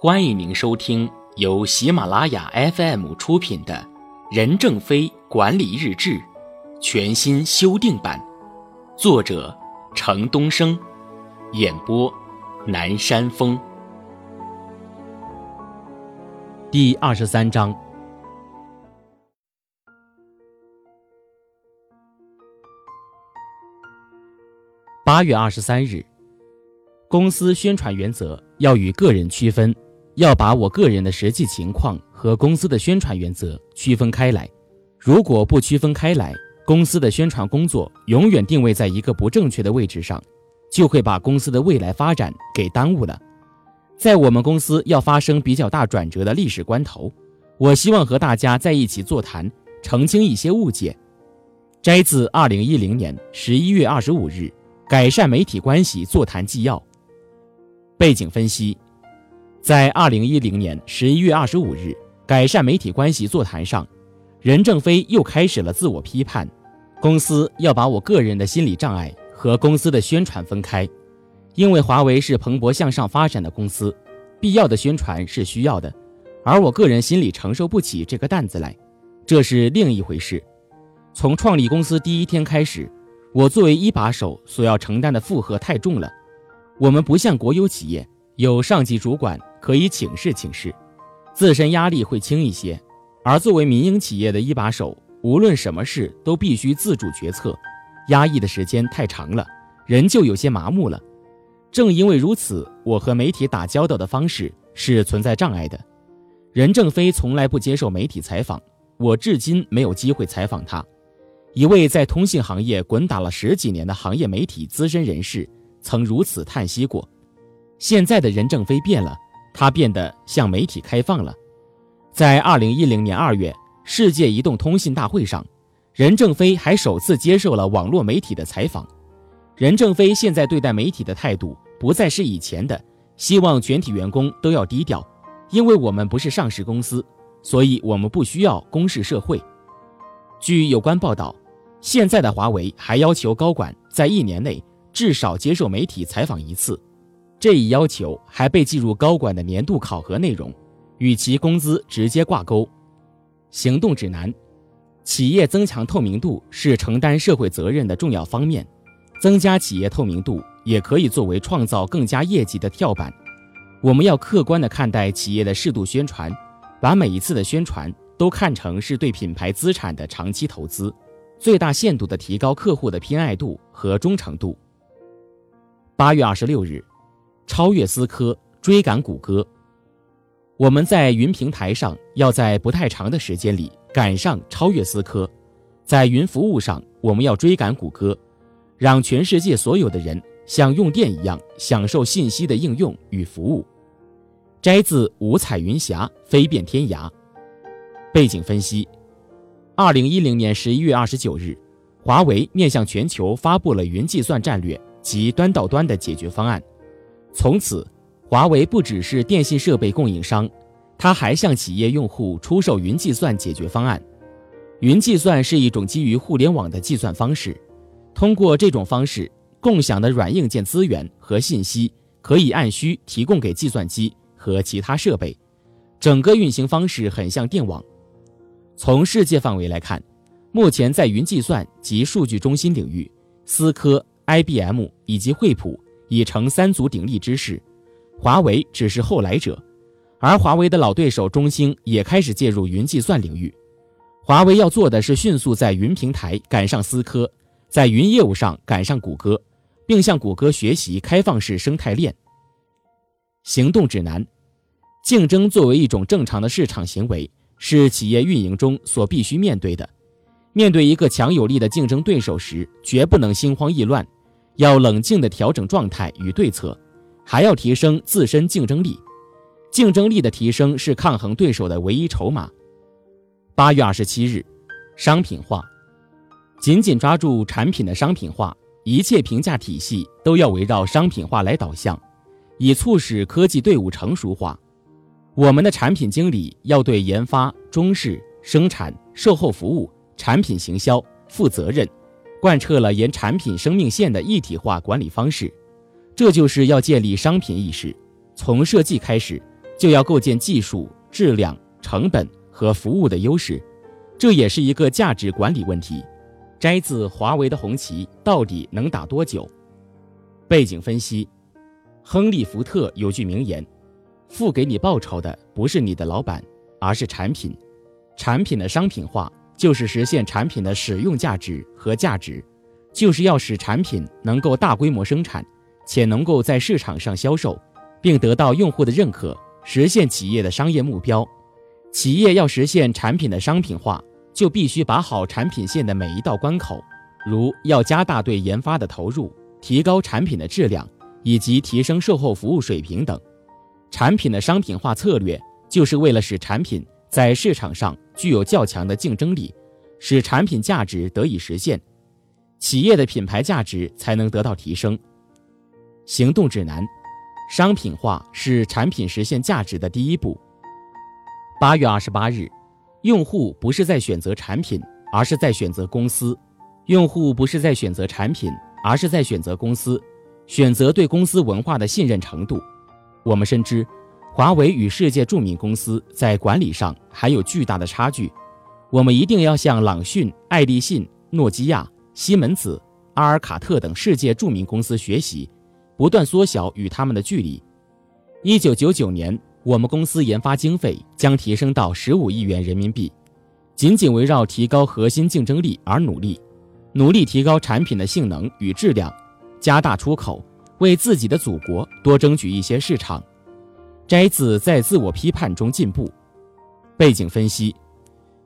欢迎您收听由喜马拉雅 FM 出品的《任正非管理日志》全新修订版，作者程东升，演播南山风。第二十三章。八月二十三日，公司宣传原则要与个人区分。要把我个人的实际情况和公司的宣传原则区分开来。如果不区分开来，公司的宣传工作永远定位在一个不正确的位置上，就会把公司的未来发展给耽误了。在我们公司要发生比较大转折的历史关头，我希望和大家在一起座谈，澄清一些误解。摘自二零一零年十一月二十五日改善媒体关系座谈纪要。背景分析。在二零一零年十一月二十五日改善媒体关系座谈上，任正非又开始了自我批判。公司要把我个人的心理障碍和公司的宣传分开，因为华为是蓬勃向上发展的公司，必要的宣传是需要的，而我个人心里承受不起这个担子来，这是另一回事。从创立公司第一天开始，我作为一把手所要承担的负荷太重了。我们不像国有企业，有上级主管。可以请示请示，自身压力会轻一些；而作为民营企业的一把手，无论什么事都必须自主决策，压抑的时间太长了，人就有些麻木了。正因为如此，我和媒体打交道的方式是存在障碍的。任正非从来不接受媒体采访，我至今没有机会采访他。一位在通信行业滚打了十几年的行业媒体资深人士曾如此叹息过：现在的任正非变了。他变得向媒体开放了。在二零一零年二月世界移动通信大会上，任正非还首次接受了网络媒体的采访。任正非现在对待媒体的态度不再是以前的，希望全体员工都要低调，因为我们不是上市公司，所以我们不需要公示社会。据有关报道，现在的华为还要求高管在一年内至少接受媒体采访一次。这一要求还被计入高管的年度考核内容，与其工资直接挂钩。行动指南：企业增强透明度是承担社会责任的重要方面，增加企业透明度也可以作为创造更加业绩的跳板。我们要客观地看待企业的适度宣传，把每一次的宣传都看成是对品牌资产的长期投资，最大限度地提高客户的偏爱度和忠诚度。八月二十六日。超越思科，追赶谷歌。我们在云平台上要在不太长的时间里赶上超越思科，在云服务上我们要追赶谷歌，让全世界所有的人像用电一样享受信息的应用与服务。摘自五彩云霞飞遍天涯。背景分析：二零一零年十一月二十九日，华为面向全球发布了云计算战略及端到端的解决方案。从此，华为不只是电信设备供应商，它还向企业用户出售云计算解决方案。云计算是一种基于互联网的计算方式，通过这种方式，共享的软硬件资源和信息可以按需提供给计算机和其他设备，整个运行方式很像电网。从世界范围来看，目前在云计算及数据中心领域，思科、IBM 以及惠普。已成三足鼎立之势，华为只是后来者，而华为的老对手中兴也开始介入云计算领域。华为要做的是迅速在云平台赶上思科，在云业务上赶上谷歌，并向谷歌学习开放式生态链。行动指南：竞争作为一种正常的市场行为，是企业运营中所必须面对的。面对一个强有力的竞争对手时，绝不能心慌意乱。要冷静地调整状态与对策，还要提升自身竞争力。竞争力的提升是抗衡对手的唯一筹码。八月二十七日，商品化，紧紧抓住产品的商品化，一切评价体系都要围绕商品化来导向，以促使科技队伍成熟化。我们的产品经理要对研发、中试、生产、售后服务、产品行销负责任。贯彻了沿产品生命线的一体化管理方式，这就是要建立商品意识，从设计开始，就要构建技术、质量、成本和服务的优势，这也是一个价值管理问题。摘自华为的红旗到底能打多久？背景分析：亨利·福特有句名言：“付给你报酬的不是你的老板，而是产品。产品的商品化就是实现产品的使用价值和价值，就是要使产品能够大规模生产，且能够在市场上销售，并得到用户的认可，实现企业的商业目标。企业要实现产品的商品化。”就必须把好产品线的每一道关口，如要加大对研发的投入，提高产品的质量，以及提升售后服务水平等。产品的商品化策略，就是为了使产品在市场上具有较强的竞争力，使产品价值得以实现，企业的品牌价值才能得到提升。行动指南：商品化是产品实现价值的第一步。八月二十八日。用户不是在选择产品，而是在选择公司；用户不是在选择产品，而是在选择公司，选择对公司文化的信任程度。我们深知，华为与世界著名公司在管理上还有巨大的差距。我们一定要向朗讯、爱立信、诺基亚、西门子、阿尔卡特等世界著名公司学习，不断缩小与他们的距离。一九九九年。我们公司研发经费将提升到十五亿元人民币，紧紧围绕提高核心竞争力而努力，努力提高产品的性能与质量，加大出口，为自己的祖国多争取一些市场。摘自在自我批判中进步。背景分析：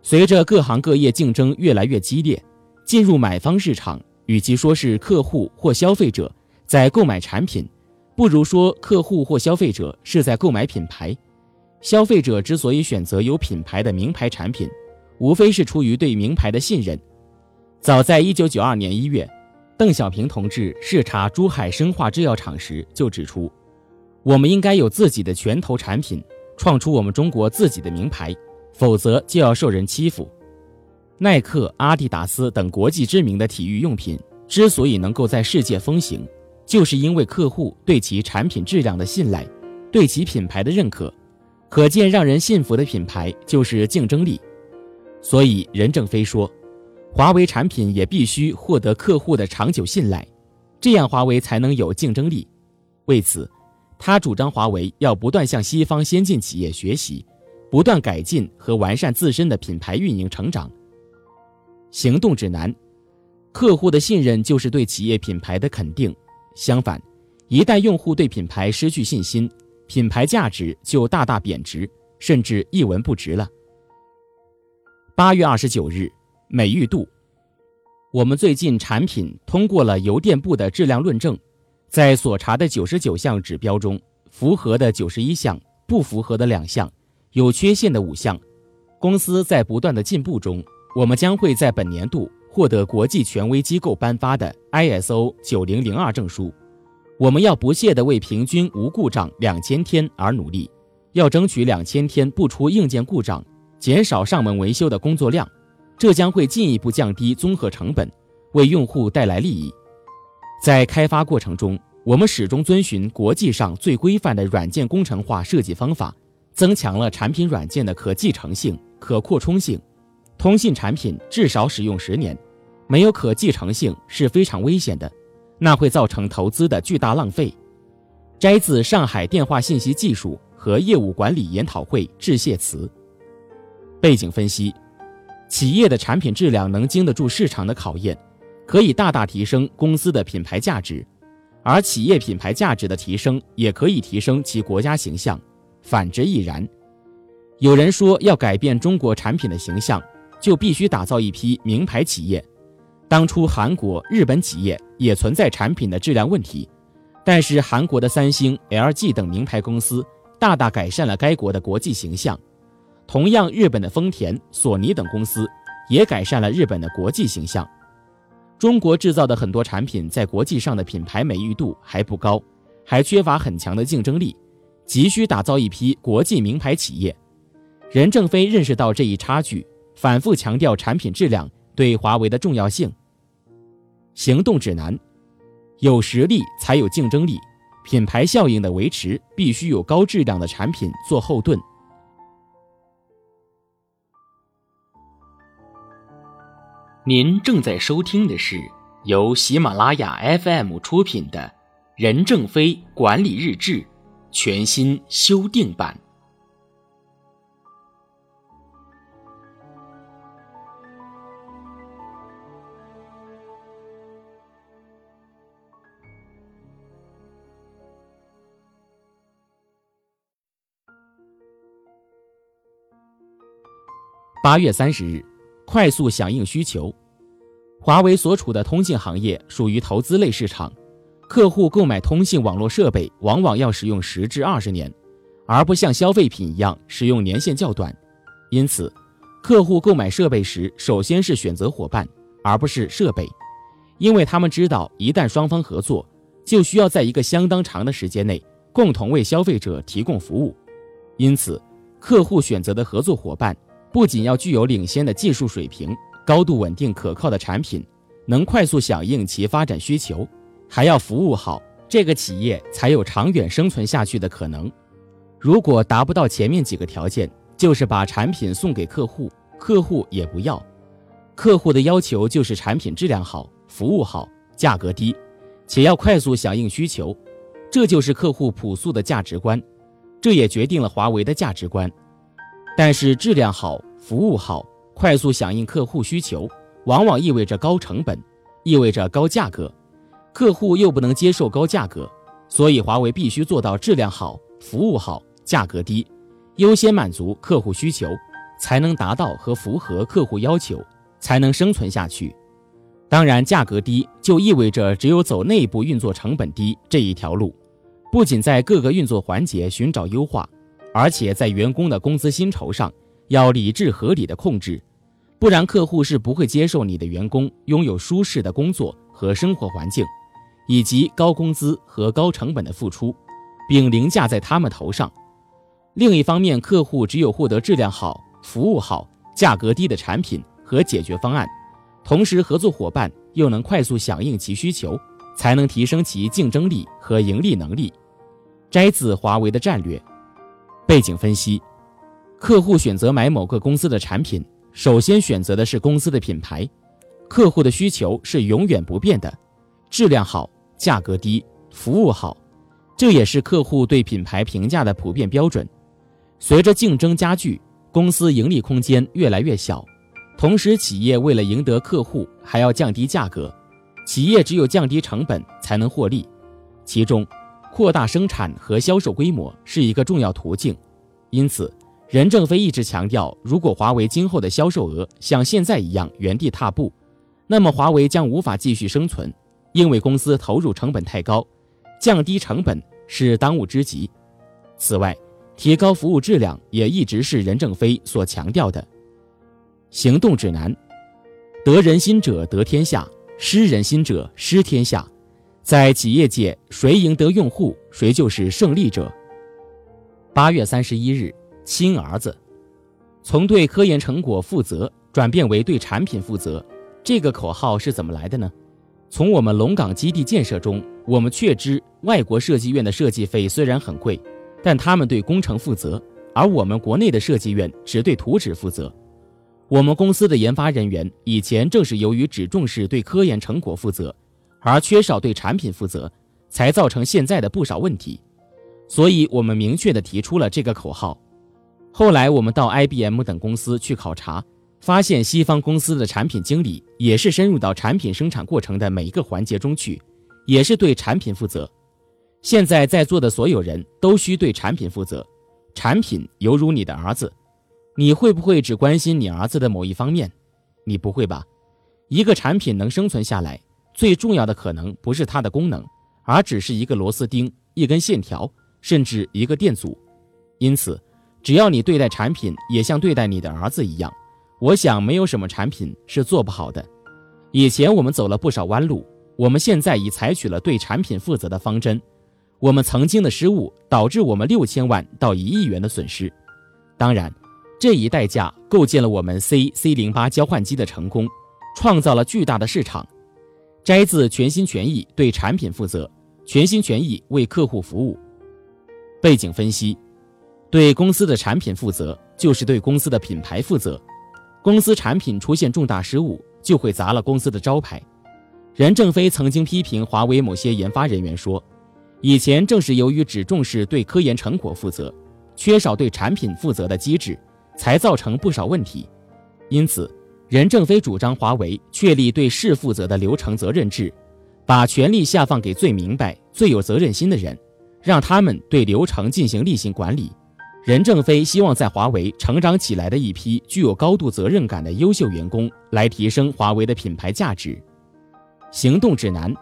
随着各行各业竞争越来越激烈，进入买方市场，与其说是客户或消费者在购买产品。不如说，客户或消费者是在购买品牌。消费者之所以选择有品牌的名牌产品，无非是出于对名牌的信任。早在一九九二年一月，邓小平同志视察珠海生化制药厂时就指出，我们应该有自己的拳头产品，创出我们中国自己的名牌，否则就要受人欺负。耐克、阿迪达斯等国际知名的体育用品之所以能够在世界风行。就是因为客户对其产品质量的信赖，对其品牌的认可，可见让人信服的品牌就是竞争力。所以任正非说，华为产品也必须获得客户的长久信赖，这样华为才能有竞争力。为此，他主张华为要不断向西方先进企业学习，不断改进和完善自身的品牌运营成长。行动指南：客户的信任就是对企业品牌的肯定。相反，一旦用户对品牌失去信心，品牌价值就大大贬值，甚至一文不值了。八月二十九日，美誉度，我们最近产品通过了邮电部的质量论证，在所查的九十九项指标中，符合的九十一项，不符合的两项，有缺陷的五项。公司在不断的进步中，我们将会在本年度。获得国际权威机构颁发的 ISO 九零零二证书，我们要不懈地为平均无故障两千天而努力，要争取两千天不出硬件故障，减少上门维修的工作量，这将会进一步降低综合成本，为用户带来利益。在开发过程中，我们始终遵循国际上最规范的软件工程化设计方法，增强了产品软件的可继承性、可扩充性。通信产品至少使用十年，没有可继承性是非常危险的，那会造成投资的巨大浪费。摘自上海电话信息技术和业务管理研讨会致谢词。背景分析：企业的产品质量能经得住市场的考验，可以大大提升公司的品牌价值，而企业品牌价值的提升也可以提升其国家形象，反之亦然。有人说要改变中国产品的形象。就必须打造一批名牌企业。当初韩国、日本企业也存在产品的质量问题，但是韩国的三星、LG 等名牌公司大大改善了该国的国际形象。同样，日本的丰田、索尼等公司也改善了日本的国际形象。中国制造的很多产品在国际上的品牌美誉度还不高，还缺乏很强的竞争力，急需打造一批国际名牌企业。任正非认识到这一差距。反复强调产品质量对华为的重要性。行动指南：有实力才有竞争力，品牌效应的维持必须有高质量的产品做后盾。您正在收听的是由喜马拉雅 FM 出品的《任正非管理日志》全新修订版。八月三十日，快速响应需求。华为所处的通信行业属于投资类市场，客户购买通信网络设备往往要使用十至二十年，而不像消费品一样使用年限较短。因此，客户购买设备时，首先是选择伙伴，而不是设备，因为他们知道，一旦双方合作，就需要在一个相当长的时间内共同为消费者提供服务。因此，客户选择的合作伙伴。不仅要具有领先的技术水平、高度稳定可靠的产品，能快速响应其发展需求，还要服务好，这个企业才有长远生存下去的可能。如果达不到前面几个条件，就是把产品送给客户，客户也不要。客户的要求就是产品质量好、服务好、价格低，且要快速响应需求，这就是客户朴素的价值观，这也决定了华为的价值观。但是质量好、服务好、快速响应客户需求，往往意味着高成本，意味着高价格，客户又不能接受高价格，所以华为必须做到质量好、服务好、价格低，优先满足客户需求，才能达到和符合客户要求，才能生存下去。当然，价格低就意味着只有走内部运作成本低这一条路，不仅在各个运作环节寻找优化。而且在员工的工资薪酬上要理智合理的控制，不然客户是不会接受你的员工拥有舒适的工作和生活环境，以及高工资和高成本的付出，并凌驾在他们头上。另一方面，客户只有获得质量好、服务好、价格低的产品和解决方案，同时合作伙伴又能快速响应其需求，才能提升其竞争力和盈利能力。摘自华为的战略。背景分析：客户选择买某个公司的产品，首先选择的是公司的品牌。客户的需求是永远不变的，质量好、价格低、服务好，这也是客户对品牌评价的普遍标准。随着竞争加剧，公司盈利空间越来越小，同时企业为了赢得客户，还要降低价格。企业只有降低成本才能获利，其中。扩大生产和销售规模是一个重要途径，因此，任正非一直强调，如果华为今后的销售额像现在一样原地踏步，那么华为将无法继续生存，因为公司投入成本太高，降低成本是当务之急。此外，提高服务质量也一直是任正非所强调的。行动指南：得人心者得天下，失人心者失天下。在企业界，谁赢得用户，谁就是胜利者。八月三十一日，亲儿子，从对科研成果负责转变为对产品负责，这个口号是怎么来的呢？从我们龙岗基地建设中，我们确知外国设计院的设计费虽然很贵，但他们对工程负责，而我们国内的设计院只对图纸负责。我们公司的研发人员以前正是由于只重视对科研成果负责。而缺少对产品负责，才造成现在的不少问题。所以，我们明确地提出了这个口号。后来，我们到 IBM 等公司去考察，发现西方公司的产品经理也是深入到产品生产过程的每一个环节中去，也是对产品负责。现在在座的所有人都需对产品负责。产品犹如你的儿子，你会不会只关心你儿子的某一方面？你不会吧？一个产品能生存下来。最重要的可能不是它的功能，而只是一个螺丝钉、一根线条，甚至一个电阻。因此，只要你对待产品也像对待你的儿子一样，我想没有什么产品是做不好的。以前我们走了不少弯路，我们现在已采取了对产品负责的方针。我们曾经的失误导致我们六千万到一亿元的损失，当然，这一代价构建了我们 C C 零八交换机的成功，创造了巨大的市场。摘自全心全意对产品负责，全心全意为客户服务。背景分析：对公司的产品负责，就是对公司的品牌负责。公司产品出现重大失误，就会砸了公司的招牌。任正非曾经批评华为某些研发人员说：“以前正是由于只重视对科研成果负责，缺少对产品负责的机制，才造成不少问题。”因此，任正非主张华为确立对事负责的流程责任制，把权力下放给最明白、最有责任心的人，让他们对流程进行例行管理。任正非希望在华为成长起来的一批具有高度责任感的优秀员工，来提升华为的品牌价值。行动指南：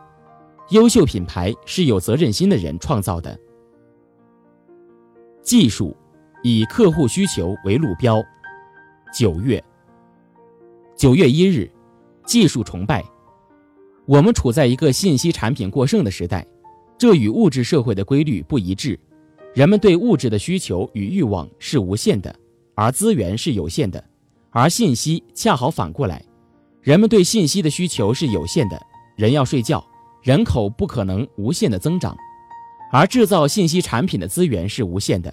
优秀品牌是有责任心的人创造的。技术以客户需求为路标。九月，九月一日，技术崇拜。我们处在一个信息产品过剩的时代，这与物质社会的规律不一致。人们对物质的需求与欲望是无限的，而资源是有限的；而信息恰好反过来，人们对信息的需求是有限的。人要睡觉，人口不可能无限的增长，而制造信息产品的资源是无限的。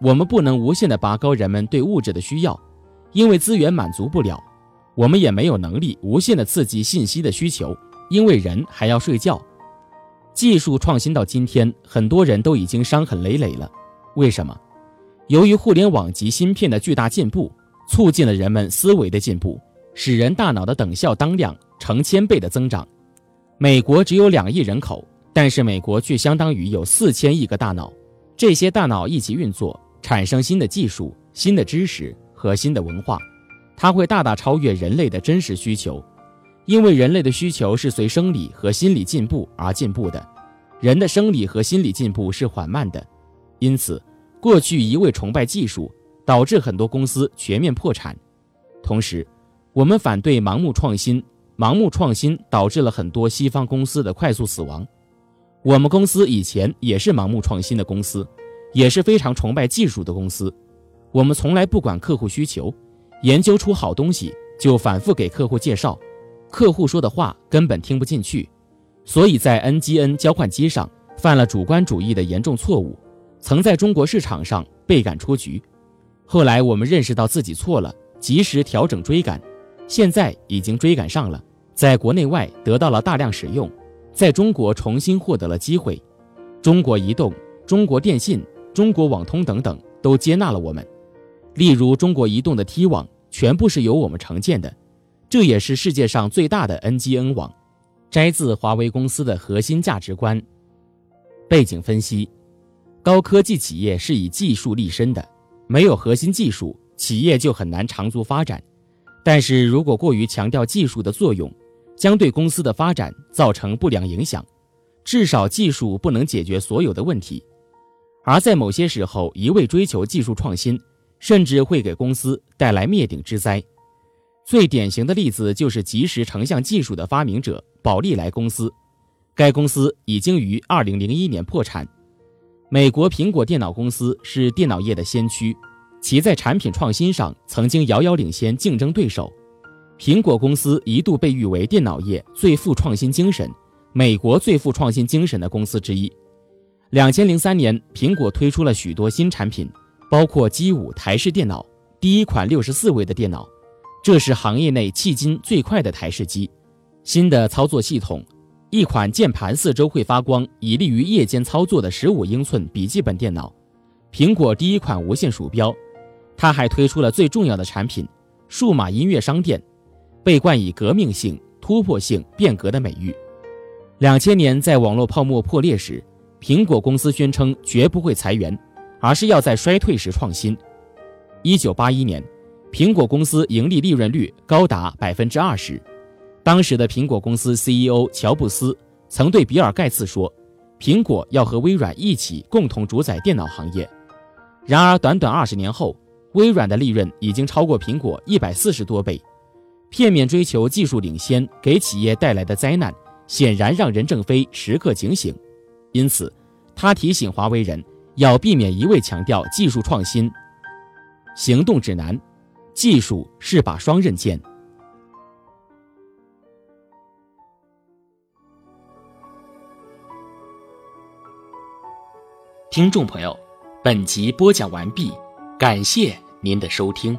我们不能无限的拔高人们对物质的需要，因为资源满足不了；我们也没有能力无限的刺激信息的需求，因为人还要睡觉。技术创新到今天，很多人都已经伤痕累累了。为什么？由于互联网及芯片的巨大进步，促进了人们思维的进步，使人大脑的等效当量成千倍的增长。美国只有两亿人口，但是美国却相当于有四千亿个大脑。这些大脑一起运作，产生新的技术、新的知识和新的文化，它会大大超越人类的真实需求。因为人类的需求是随生理和心理进步而进步的，人的生理和心理进步是缓慢的，因此，过去一味崇拜技术，导致很多公司全面破产。同时，我们反对盲目创新，盲目创新导致了很多西方公司的快速死亡。我们公司以前也是盲目创新的公司，也是非常崇拜技术的公司。我们从来不管客户需求，研究出好东西就反复给客户介绍。客户说的话根本听不进去，所以在 NGN 交换机上犯了主观主义的严重错误，曾在中国市场上被赶出局。后来我们认识到自己错了，及时调整追赶，现在已经追赶上了，在国内外得到了大量使用，在中国重新获得了机会。中国移动、中国电信、中国网通等等都接纳了我们，例如中国移动的 T 网全部是由我们承建的。这也是世界上最大的 NGN 网，摘自华为公司的核心价值观。背景分析：高科技企业是以技术立身的，没有核心技术，企业就很难长足发展。但是如果过于强调技术的作用，将对公司的发展造成不良影响。至少技术不能解决所有的问题，而在某些时候，一味追求技术创新，甚至会给公司带来灭顶之灾。最典型的例子就是即时成像技术的发明者宝利来公司，该公司已经于二零零一年破产。美国苹果电脑公司是电脑业的先驱，其在产品创新上曾经遥遥领先竞争对手。苹果公司一度被誉为电脑业最富创新精神、美国最富创新精神的公司之一。两千零三年，苹果推出了许多新产品，包括 G 五台式电脑，第一款六十四位的电脑。这是行业内迄今最快的台式机，新的操作系统，一款键盘四周会发光，以利于夜间操作的十五英寸笔记本电脑，苹果第一款无线鼠标，它还推出了最重要的产品——数码音乐商店，被冠以革命性、突破性、变革的美誉。两千年在网络泡沫破裂时，苹果公司宣称绝不会裁员，而是要在衰退时创新。一九八一年。苹果公司盈利利润率高达百分之二十，当时的苹果公司 CEO 乔布斯曾对比尔盖茨说：“苹果要和微软一起共同主宰电脑行业。”然而，短短二十年后，微软的利润已经超过苹果一百四十多倍。片面追求技术领先给企业带来的灾难，显然让任正非时刻警醒。因此，他提醒华为人要避免一味强调技术创新。行动指南。技术是把双刃剑。听众朋友，本集播讲完毕，感谢您的收听。